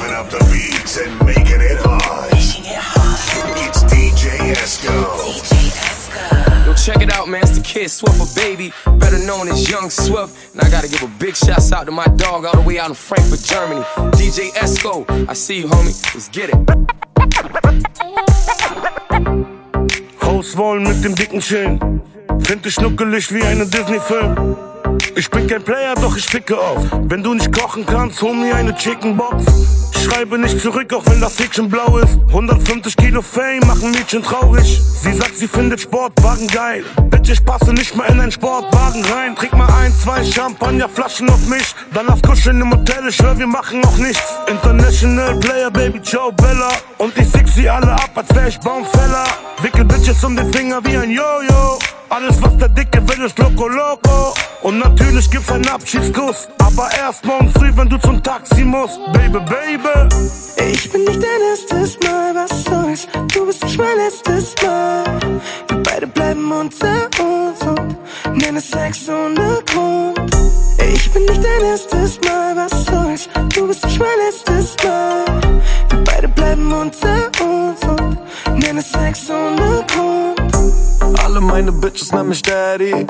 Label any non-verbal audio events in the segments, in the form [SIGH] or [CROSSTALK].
Moving up the beats and making it hard. Making it hard. It's DJ Esco. DJ Esco. Yo, check it out, man. It's the kid Swift, a baby, better known as Young Swift. And I gotta give a big shout out to my dog all the way out in Frankfurt, Germany. DJ Esco. I see you, homie. Let's get it. Hauswollen mit dem dicken Chin. Find ich schnuckelig wie eine Disney-Film. Ich bin kein Player, doch ich ficke auf. Wenn du nicht kochen kannst, hol mir eine Chicken Box. Schreibe nicht zurück, auch wenn das Häkchen blau ist. 150 Kilo Fame machen Mädchen traurig. Sie sagt, sie findet Sportwagen geil. Bitch, ich passe nicht mehr in einen Sportwagen rein. Trink mal ein, zwei Champagnerflaschen auf mich. Dann lass kuscheln im Hotel, ich schwör, wir machen auch nichts. International Player, Baby Joe Bella. Und ich sick sie alle ab, als wär ich Baumfäller. Wickel Bitches um den Finger wie ein Jojo. Alles, was der Dicke will, ist Loco Loco. Und natürlich gibt's einen Abschiedskuss. Aber erst morgen früh, wenn du zum Taxi musst. Baby, Baby. Ich bin nicht dein erstes Mal, was soll's? Du bist nicht mein letztes Mal. Wir beide bleiben unter uns und nennen Sex ohne Grund. Ich bin nicht dein erstes Mal, was soll's? Du bist nicht mein letztes Mal. Wir beide bleiben unter uns und nennen Sex ohne Grund. Alle meine Bitches nennen mich Daddy.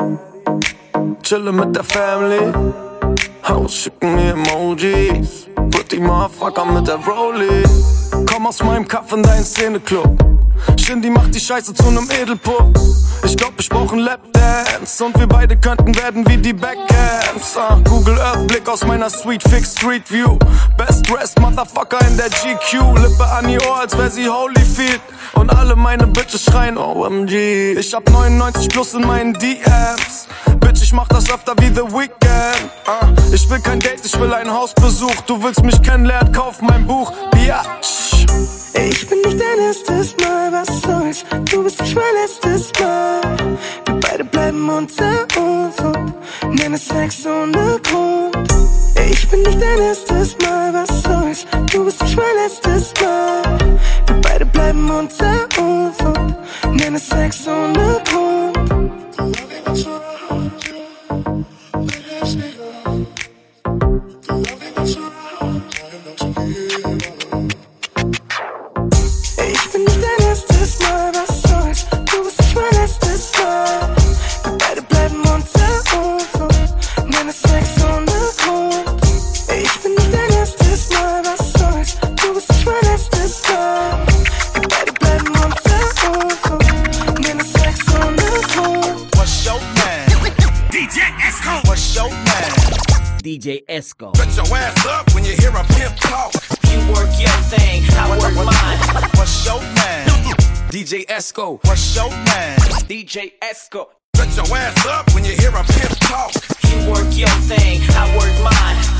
Chillen mit der Family. Haus schicken mir Emojis. Put die Motherfucker mit der Rollie. Komm aus meinem Kopf in deinen Szeneclub. Shindy macht die Scheiße zu nem Edelpup. Ich glaub, ich brauch einen Lapdance. Und wir beide könnten werden wie die Backcamps. Ah, Google Earth, Blick aus meiner Sweet Fix Street View. Best dressed Motherfucker in der GQ. Lippe an ihr Ohr, als wär sie Holyfield. Und alle meine Bitches schreien OMG. Ich hab 99 plus in meinen DMs. Bitch, ich mach das öfter wie The Weeknd. Ah, ich will kein Date, ich will einen Hausbesuch. Du willst mich kennenlernen, kauf mein Buch. Biatch. Ich bin nicht dein erstes Mal, soll's? Du bist nicht mein letztes Mal. Wir beide bleiben unter uns und nennen Sex ohne Grund. Ich bin nicht dein erstes Mal, was soll's? Du bist nicht mein letztes Mal. Wir beide bleiben unter uns und nennen Sex ohne Grund. DJ [LAUGHS] [LAUGHS] Esco. Put your ass up when you hear a pimp talk. You work your thing, I work mine. What's your name? DJ Esco. What's your name? DJ Esco. Put your ass up when you hear a pimp talk. You work your thing, I work mine.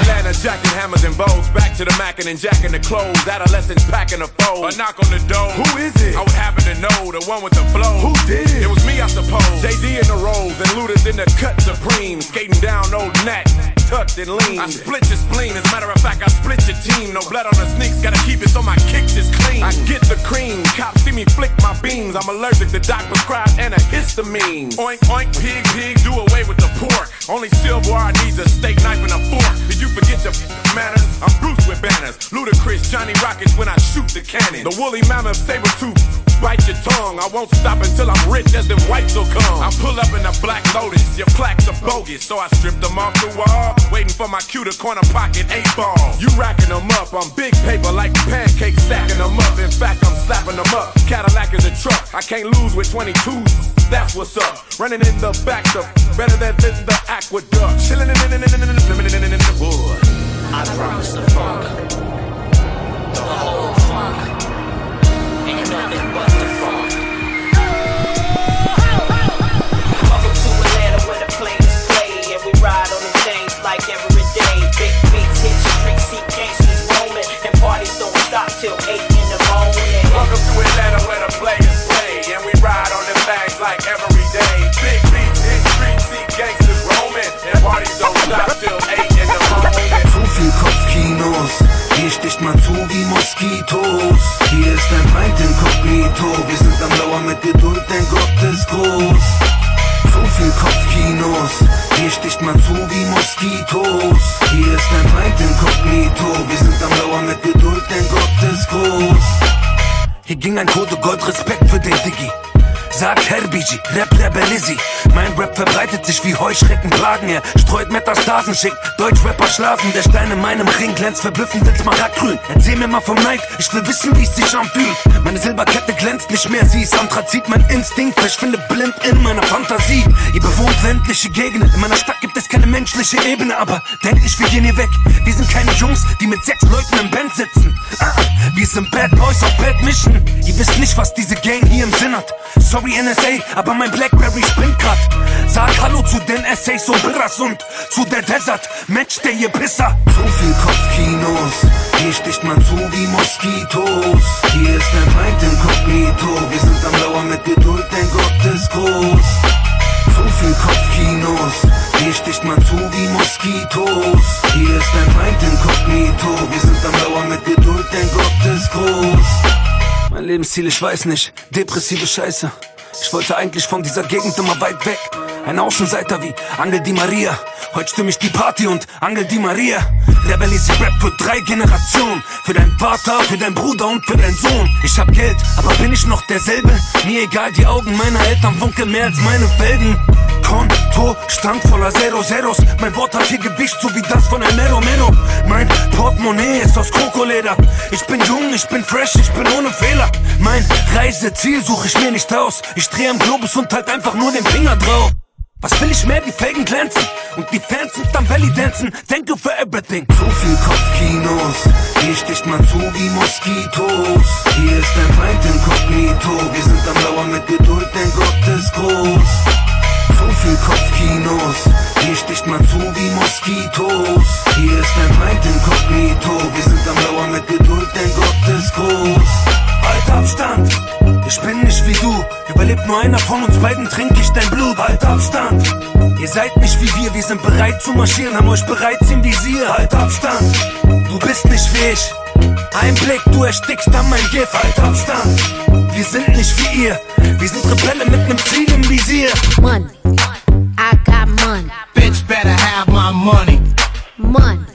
Atlanta, jacking hammers and bows. Back to the mackin' and jacking the clothes. Adolescents packing a fold. A knock on the door. Who is it? I would happen to know the one with the flow. Who did? It It was me, I suppose. JD in the rolls and looters in the cut supreme. Skating down old Nat, tucked and lean. I split your spleen. As a matter of fact, I split your team. No blood on the sneaks. Gotta keep it so my kicks is clean. I get the cream. Cops see me flick my beams. I'm allergic to doc prescribed and a histamine. Oink, oink, pig, pig. Do away with the pork. Only silverware needs a steak knife and a fork. Did you forget your manners? I'm Bruce with banners. Ludacris, Johnny Rockets when I shoot the cannon. The woolly mammoth saber tooth. Bite your tongue. I won't stop until I'm rich as them whites will come. I pull up in a black lotus. Your plaques are bogus. So I strip them off the wall. Waiting for my cue to corner pocket eight ball. You racking them up. I'm big paper like pancakes stacking them up. In fact, I'm slapping them up. Cadillac is a truck. I can't lose with 22s. That's what's up. Running in the back up. Better than than the aqueduct. Chilling in the wood. I promise the funk, the whole funk, ain't nothing but Zu viel Kopfkinos, hier sticht man zu wie Moskitos. Hier ist ein Feind inkognito, wir sind am Lauer mit Geduld, denn Gott ist groß. Zu viel Kopfkinos, hier sticht man zu wie Moskitos. Hier ist ein Feind inkognito, wir sind am Lauer mit Geduld, denn Gott ist groß. Hier ging ein Code Gold, Respekt für den Diggi. Sag Herbigi, Rap Rebellisi. Mein Rap verbreitet sich wie Heuschrecken, Plagen. Er streut Metastasen, schickt Deutschrapper schlafen. Der Stein in meinem Ring glänzt verblüffend als Smaragdgrün. Erzähl mir mal vom Neid, ich will wissen, wie es sich anfühlt. Meine Silberkette glänzt nicht mehr, sie ist Anthrazit. Mein Instinkt verschwindet blind in meiner Fantasie. Ihr bewohnt ländliche Gegenden. In meiner Stadt gibt es keine menschliche Ebene, aber denk nicht, wir gehen hier weg. Wir sind keine Jungs, die mit sechs Leuten im Band sitzen. Ah, ah, wir sind Bad Boys auf Bad Mission. Ihr wisst nicht, was diese Gang hier im Sinn hat. Sorry NSA, aber mein Blackberry spinnt grad. Sag Hallo zu den Essays und Birras und zu der Desert. Match der ihr Pisser. Zu viel Kopfkinos, hier sticht man zu wie Moskitos. Hier ist ein Feind inkognito. Wir sind am Lauer mit Geduld, denn Gott ist groß. Zu viel Kopfkinos, hier sticht man zu wie Moskitos. Hier ist ein Feind inkognito. Wir sind am Lauer mit Geduld, denn Gott ist groß. Mein Lebensziel, ich weiß nicht, depressive Scheiße. Ich wollte eigentlich von dieser Gegend immer weit weg. Ein Außenseiter wie Angel Di Maria. Heute stimme ich die Party und Angel Di Maria. Rebellisier Rap für drei Generationen. Für deinen Vater, für deinen Bruder und für deinen Sohn. Ich hab Geld, aber bin ich noch derselbe? Mir egal, die Augen meiner Eltern funkeln mehr als meine Felgen. Konto stand voller Zero Zeros. Mein Wort hat hier Gewicht, so wie das von El Mero Mero. Mein Portemonnaie ist aus Krokoleder. Ich bin jung, ich bin fresh, ich bin ohne Fehler. Mein Reiseziel suche ich mir nicht aus. Ich drehe am Globus und halt einfach nur den Finger drauf. Was will ich mehr? Die Felgen glänzen und die Fans sind am Belly dancen. Thank you for everything. Zu viel Kopfkinos, hier sticht man zu wie Moskitos. Hier ist ein Feind inkognito. Wir sind am Lauer mit Geduld, denn Gott ist groß. Zu viel Kopfkinos, hier sticht man zu wie Moskitos. Hier ist ein Feind inkognito. Wir sind am Lauer mit Geduld, denn Gott ist groß. Halt Abstand, ich bin nicht wie du. Überlebt nur einer von uns beiden, trink ich dein Blut. Halt Abstand, ihr seid nicht wie wir, wir sind bereit zu marschieren, haben euch bereits im Visier. Halt Abstand, du bist nicht wie ich. Ein Blick, du erstickst an mein Gift. Halt Abstand, wir sind nicht wie ihr. Wir sind Rebelle mit nem Ziel im Visier. Money. I got money. Bitch better have my money. Money.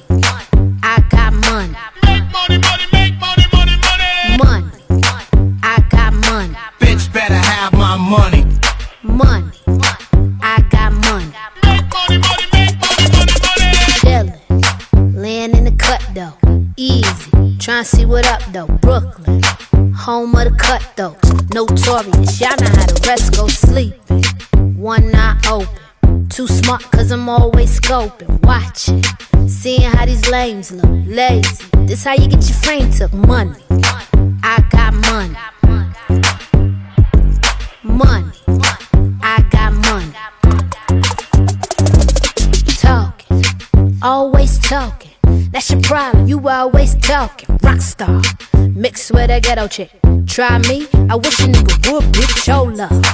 Cut though. Notorious. Y'all know how the rest go sleeping. One eye open. Too smart cause I'm always scoping. Watching. Seeing how these lames look. Lazy. This how you get your frame took. Money. I got money. Money. I got money. Talking. Always talking. That's your problem. You always talking. Rockstar. Mixed with a ghetto chick. Try me. I wish a nigga would your love.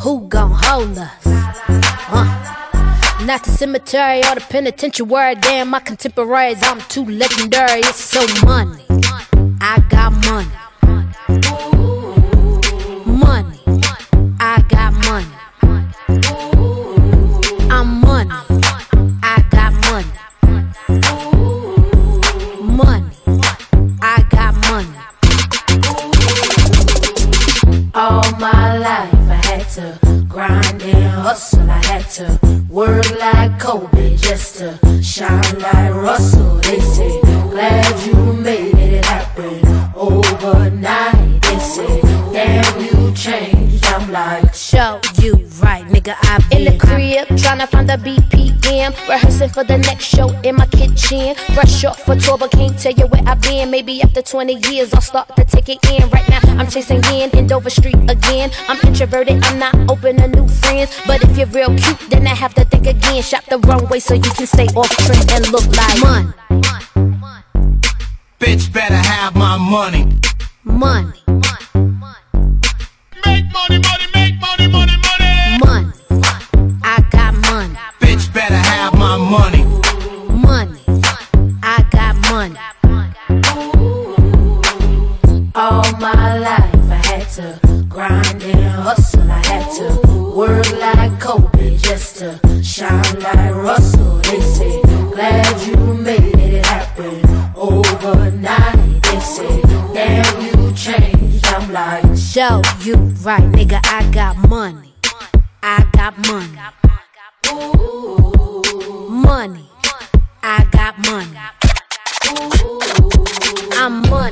Who gon' hold us? Uh. Not the cemetery or the penitentiary. Damn, my contemporaries, I'm too legendary. It's so money. I got. Money. Life I had to grind and hustle. I had to work like Kobe just to shine like Russell. They say, glad you made it happen overnight. They say, damn, you changed. I'm like, show nigga. I been in the crib tryna find the BPM, rehearsing for the next show in my kitchen. Fresh off for tour, but can't tell you where I've been. Maybe after 20 years, I'll start to take it in. Right now, I'm chasing in in Dover Street again. I'm introverted, I'm not open to new friends. But if you're real cute, then I have to think again. Shop the wrong way so you can stay off trend and look like money, Bitch better have my money. money, Make money, money, make money, money. Money. I got money. All my life I had to grind and hustle. I had to work like Kobe just to shine like Russell. They say, glad you made it happen overnight. They say, damn you changed. I'm like, show you right, nigga. I got money. I got money. Ooh money. I got money. I'm money.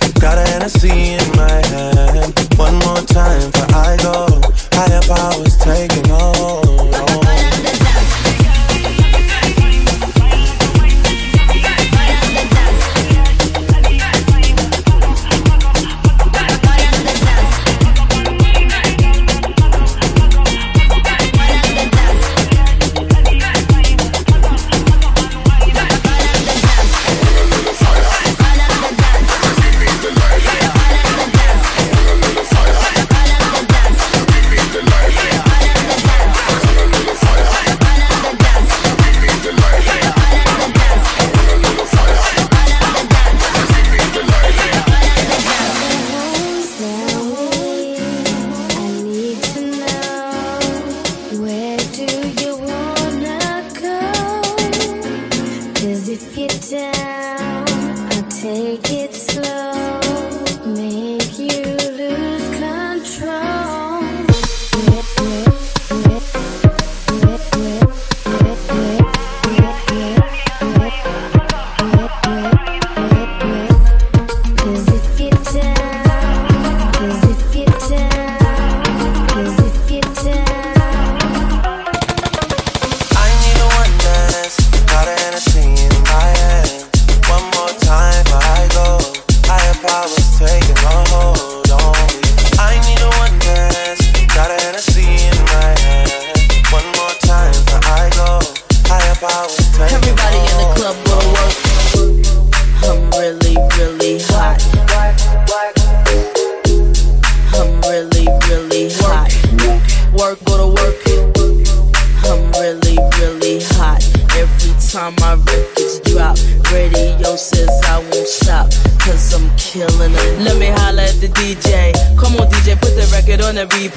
Got a Hennessy in my hand. One more time for I go. Higher powers take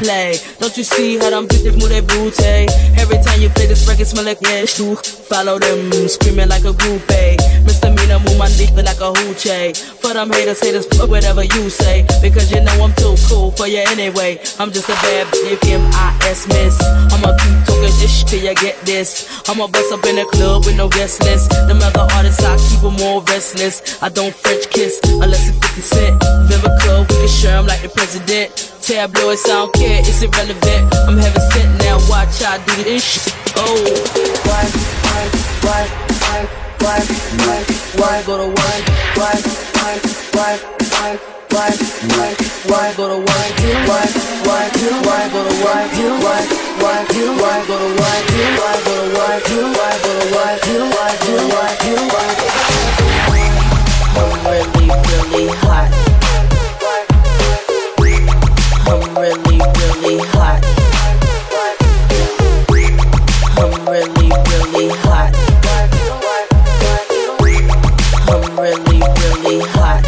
replay. Don't you see how them bitches move their booty? Every time you play this record, smell like ash too. Follow them, screaming like a groupie. Misdemeanor, move my dick like a hoochie. For them haters, haters, fuck whatever you say. Because you know I'm too cool for you anyway. I'm just a bad bitch, M-I-S miss. I'ma keep talking shit till you get this. I'ma bust up in the club with no guest list. Them other artists, I keep them more restless. I don't French kiss unless it's 50 cent. Viva Club, we can share 'em like the president. Tabloids, I don't care, it's irrelevant. I'm heaven sent now, watch I do this shit. Oh, why, why, why, why, why, why, why go to work? Why, why, why, why? Why, why, why go to work? Why, why, why go to? Why, why, why go to work? Why go to work? Why go to work? Why go to work? Why go to work? I'm really, really hot. Really, really hot. I'm really, really hot. I'm really, really hot.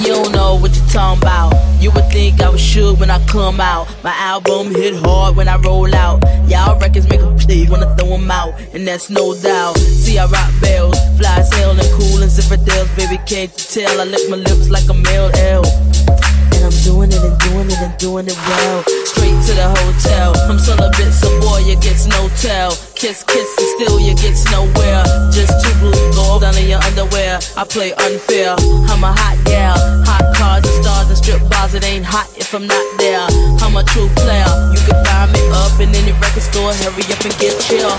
You don't know what you're talking about. You would think I was sure when I come out. My album hit hard when I roll out. Y'all records make a play when I throw 'em out, and that's no doubt. See, I rock bells, fly as hell and cool and zipper. Baby, can't you tell? I lick my lips like a male L. And I'm doing it and doing it and doing it well. Straight to the hotel. I'm celibate, so boy, you gets no tell. Kiss, kiss, and still you gets nowhere. Just two blue, go down in your underwear. I play unfair. I'm a hot gal. Hot cars and stars and strip bars. It ain't hot if I'm not there. I'm a true player. You can find me up in any record store. Hurry up and get chill.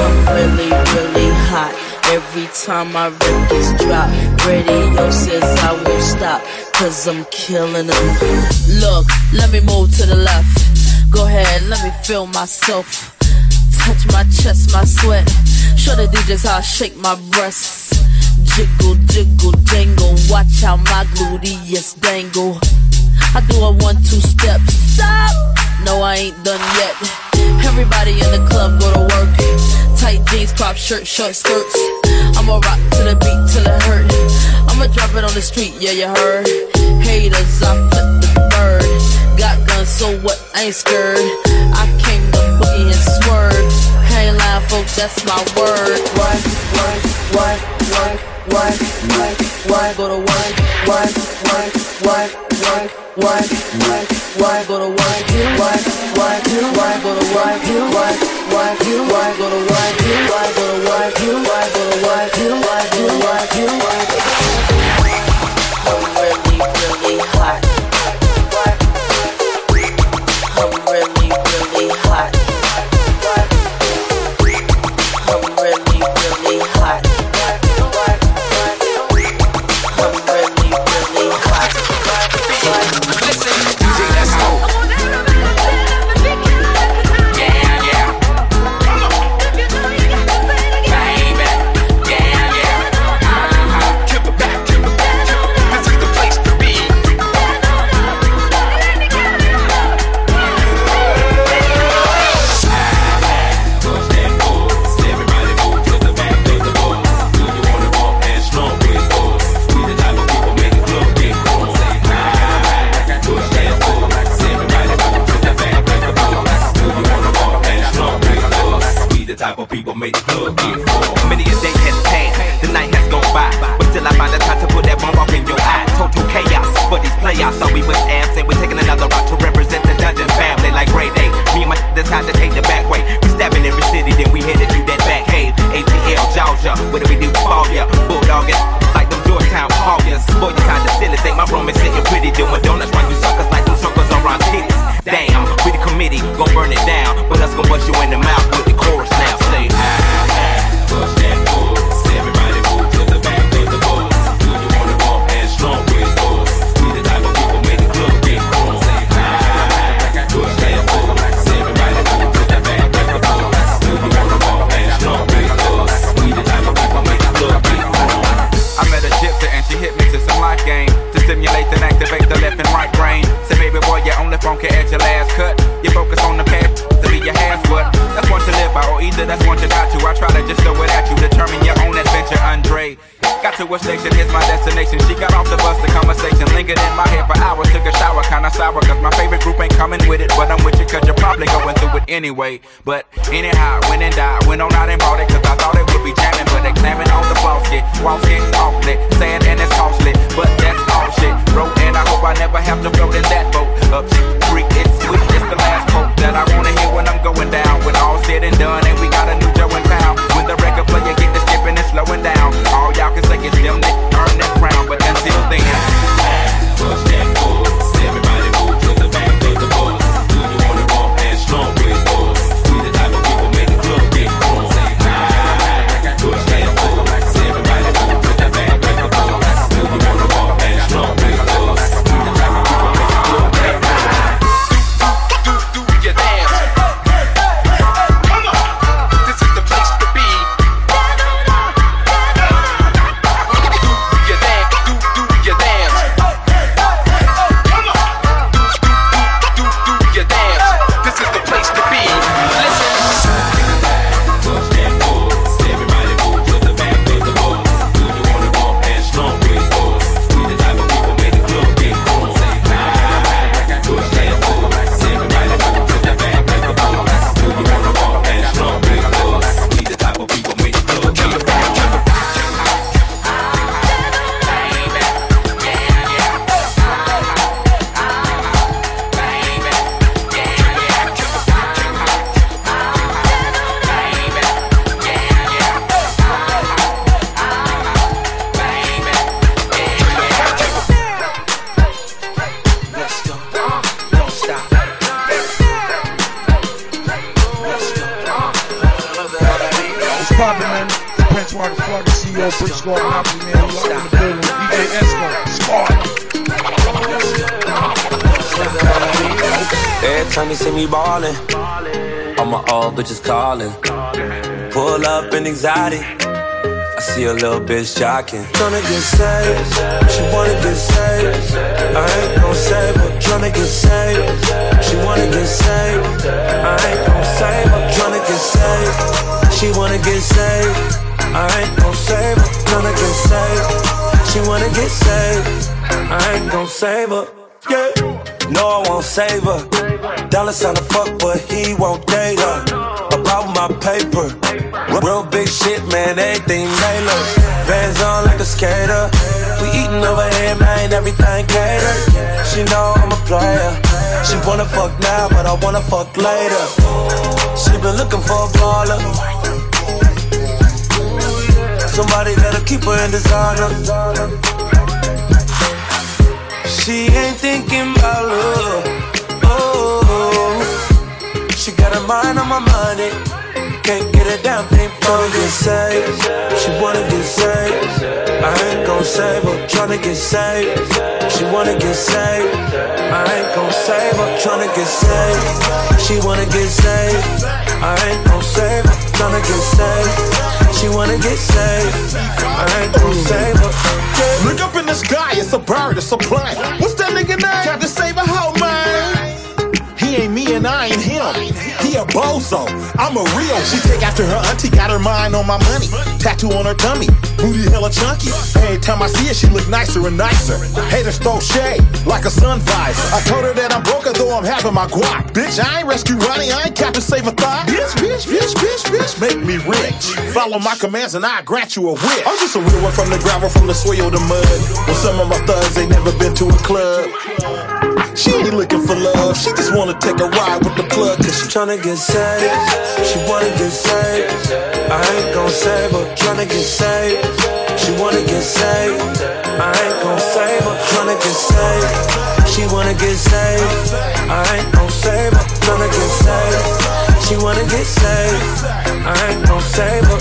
I'm really, really hot. Every time my records drop, radio says I won't stop, cause I'm killing them. Look, let me move to the left. Go ahead, let me feel myself. Touch my chest, my sweat. Show the DJs how I shake my breasts. Jiggle, jiggle, jangle. Watch how my gluteus dangle. I do a one, two step. Stop! No, I ain't done yet. Everybody in the club go to work. Tight jeans, crop shirt, short skirts. I'ma rock to the beat till it hurt. I'ma drop it on the street, yeah, you heard. Haters, I flip the bird. Got guns, so what? I ain't scared. I came to boogie and swerve. Hang line, folks, that's my word. Why, why, why, why, why, why, why go to work? Why, why, why, why, why, why, why go to work? Why, why, why go to work? Why, why, why work? Why go to work? Why go to work? All my old bitches callin'. Pull up in anxiety. I see a little bitch jocking. Tryna get saved, she wanna get saved. I ain't gon' save her. Tryna get saved, she wanna get saved. I ain't gon' save her. Tryna get saved, she wanna get saved. I ain't gon' save her. Tryna get saved, she wanna get saved. I ain't gon' save her. No, I won't save her. Dollar sign to fuck, but he won't date her. About my paper. Real big shit, man, everything Taylor. Vans on like a skater. We eating over here, man, everything catered. She know I'm a player. She wanna fuck now, but I wanna fuck later. She been looking for a baller. Somebody that'll keep her in designer. She ain't thinking about love. Oh, she got her mind on my money. Can't get a damn thing from. Get saved. She wanna get saved. I ain't gon' save her. Tryna get saved. She wanna get saved. I ain't gon' save her. Tryna get saved. She wanna get saved. I ain't gon' save her. Tryna get saved. She wanna get saved. I ain't gon' save her. Yeah. Look up in the sky, it's a bird, it's a plane. What's that nigga name? Tried to save a man. He ain't me and I ain't him. A bozo. I'm a real. She take after her auntie, got her mind on my money. Tattoo on her tummy, booty hella chunky. Every time I see her, she look nicer and nicer. Haters throw shade like a sun visor. I told her that I'm broke, though I'm having my guap. Bitch, I ain't rescue Ronnie, I ain't Captain Save a Thought. Bitch, bitch, bitch, bitch, bitch, make me rich. Follow my commands and I grant you a wish. I'm just a real one from the gravel, from the soil to mud. When some of my thugs ain't never been to a club. She ain't looking for love, she just wanna take a ride with the plug. Cause she tryna get saved. She wanna get saved. I ain't gon' save her. Tryna get saved. She wanna get saved. I ain't gon' save her. Tryna get saved. She wanna get saved. I ain't gon' save her. Tryna get saved. She wanna get saved. I ain't gon' save her.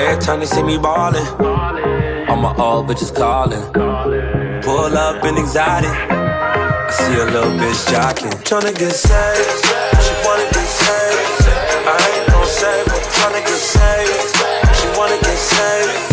Every time they see me ballin', all my old bitches callin'. Pull up in exotic. I see a little bitch jocking. Tryna get saved. She wanna get saved. I ain't gon' save her. Tryna get saved. She wanna get saved.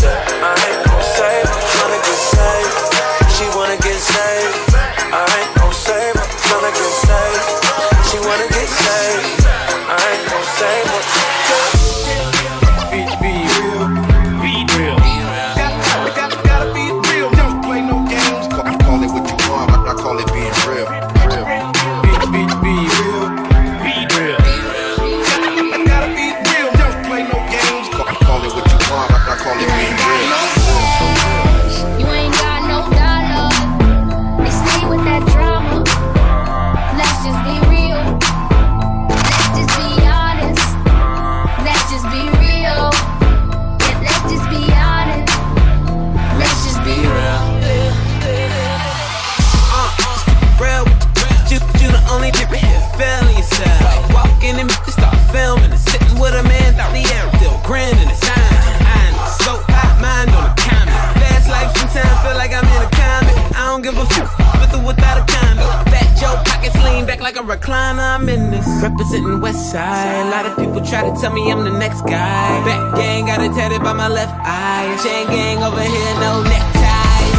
a recliner, I'm in this. Representing West Side. A lot of people try to tell me I'm the next guy. Back gang got it tatted by my left eye. Chain gang over here, no neckties.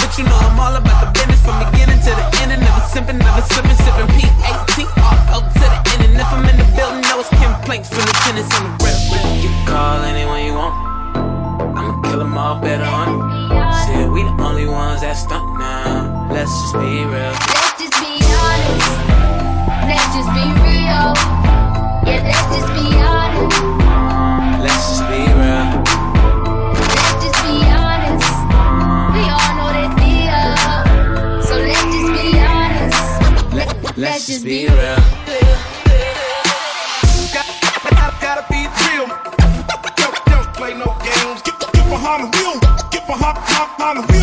But you know I'm all about the business from beginning to the end. And never simping, never slipping, sipping P-A-T-R out to the end. And if I'm in the building, no, it's complaints from the tenants on the rep. You call anyone you want. I'ma kill them all better on. Said we the only ones that stunt now. Let's just be real. mama.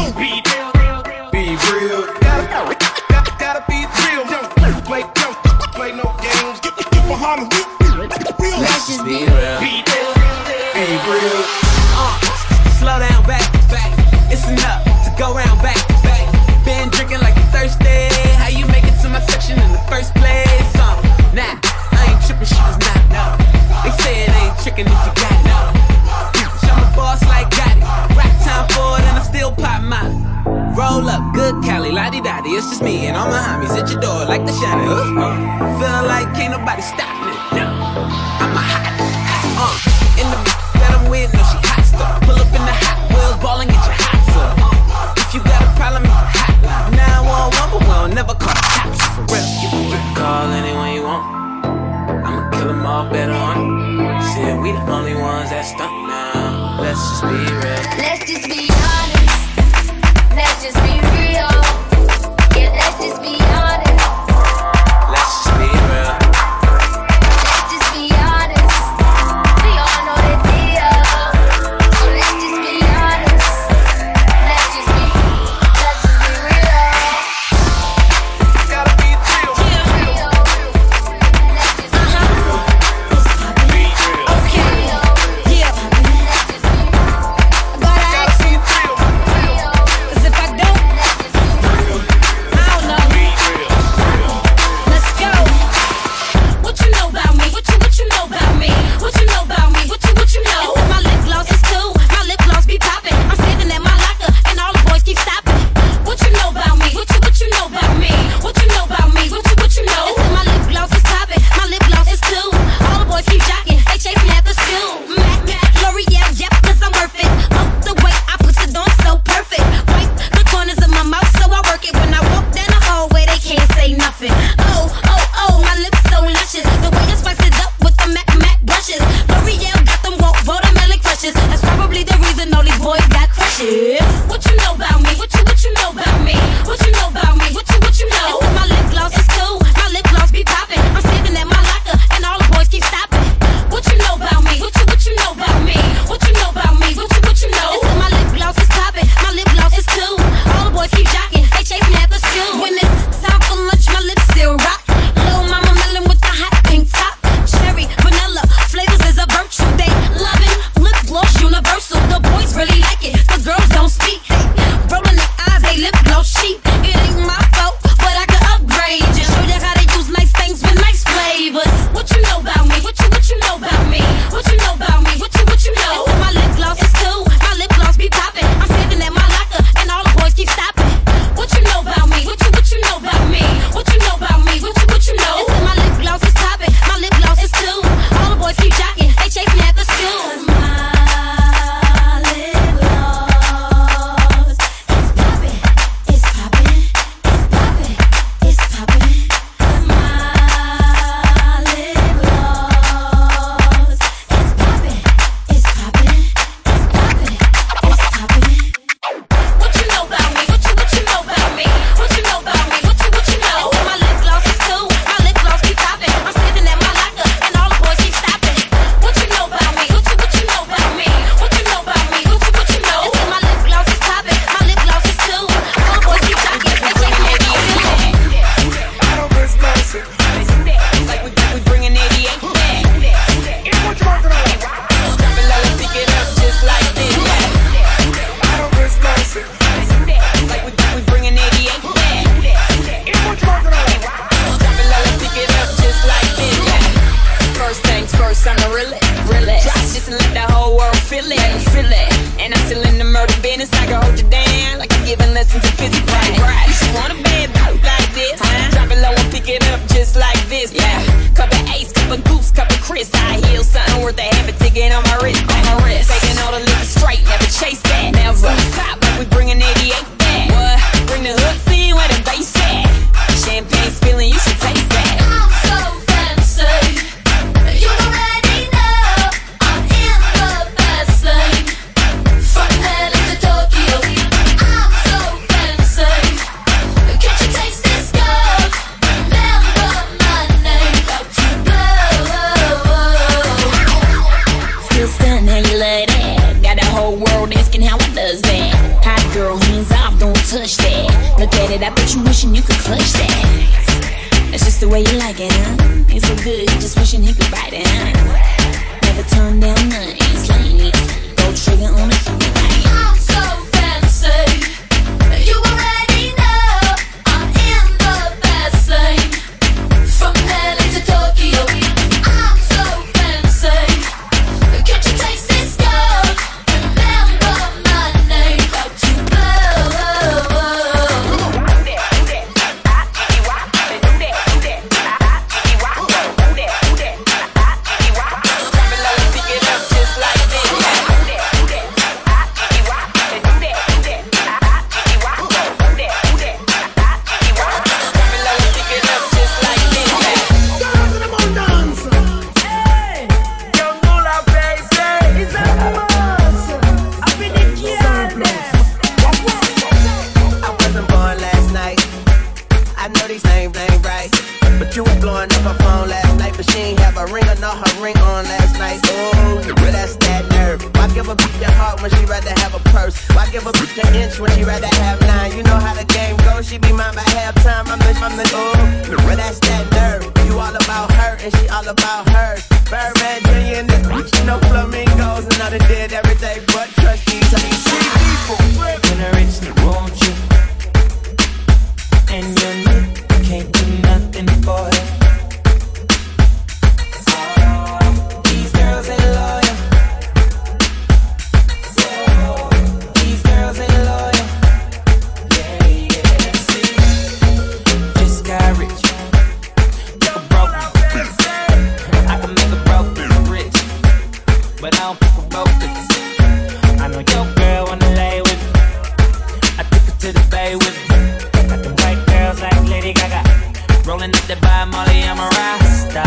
Rolling up the by Molly, I'm a rasta.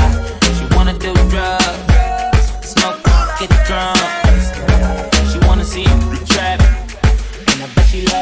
She wanna do drugs, smoke, get drunk. She wanna see the trap, and I bet she loves.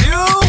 you.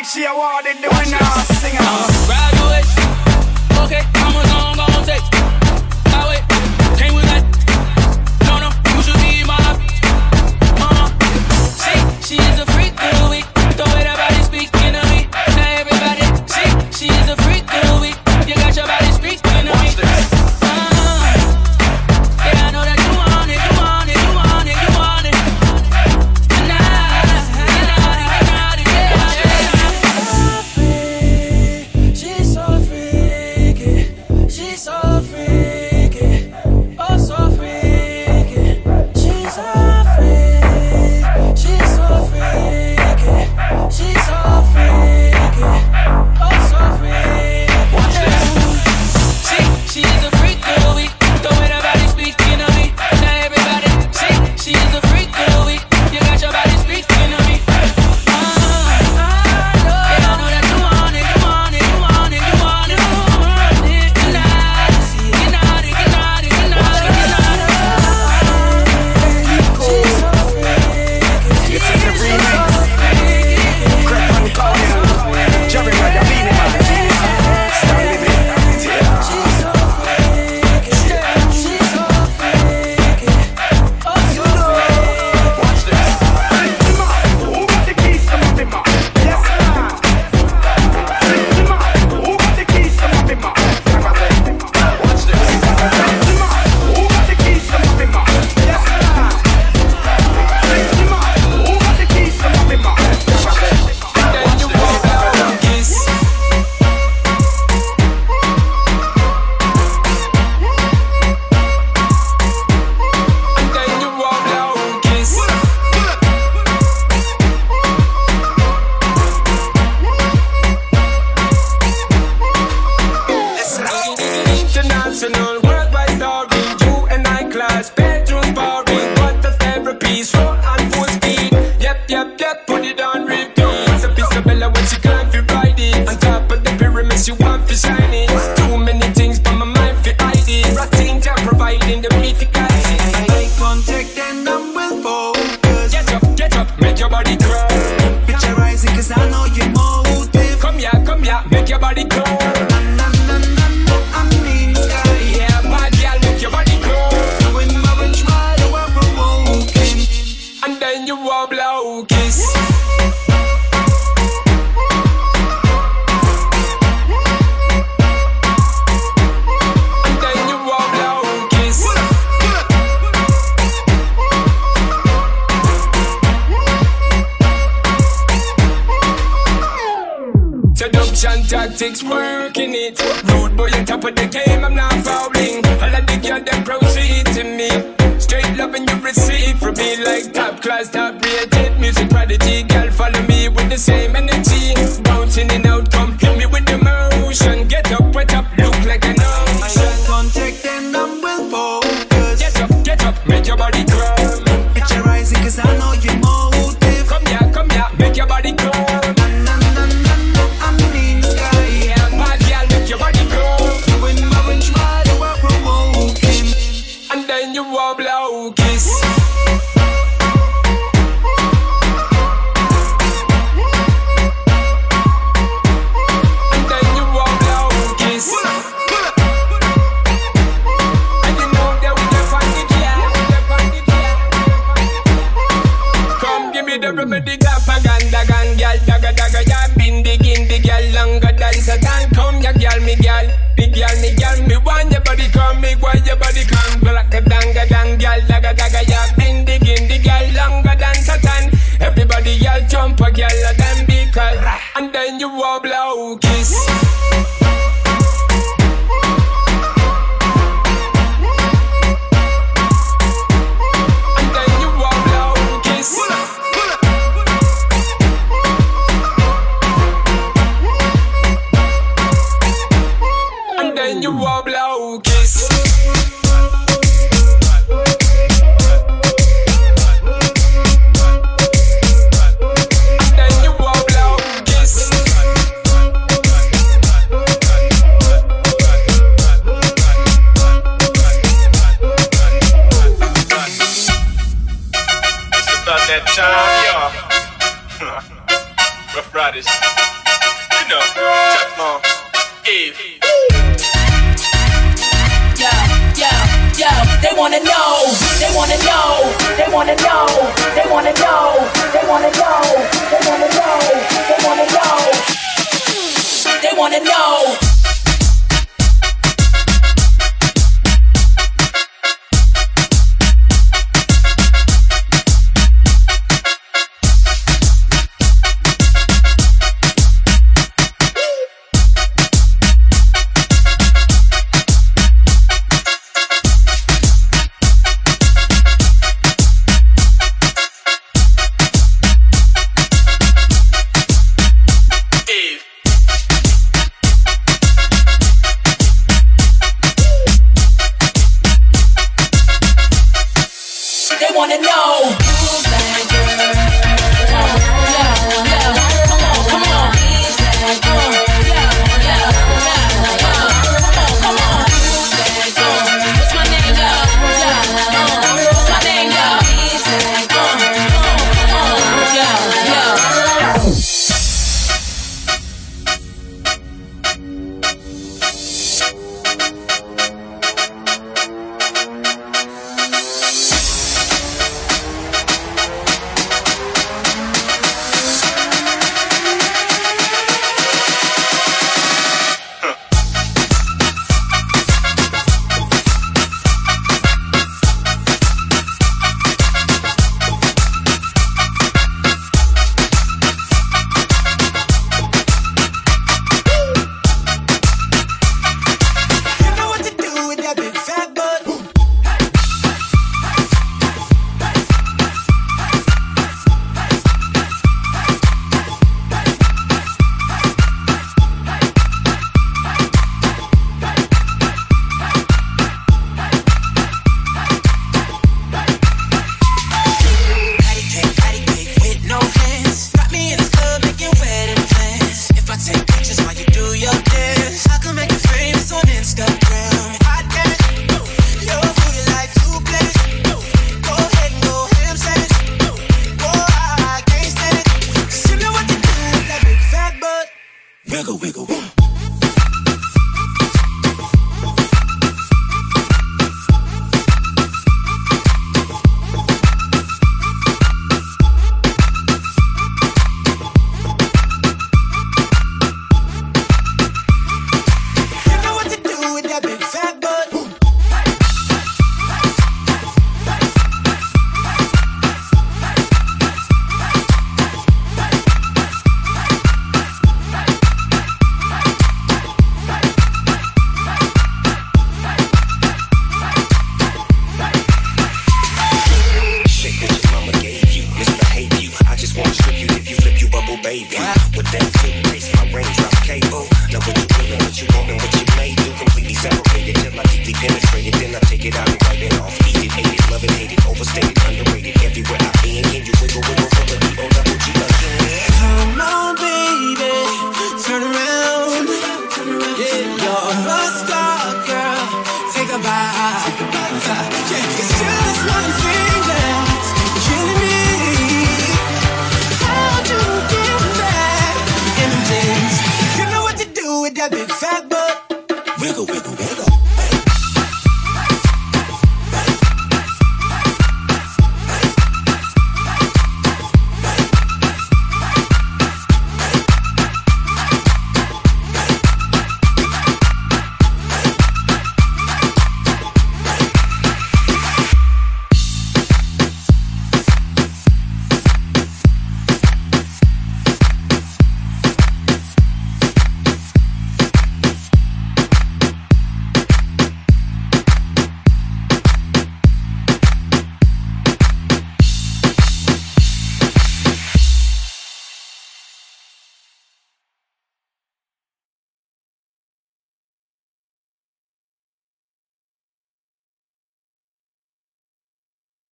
Week she awarded the winner. Singer.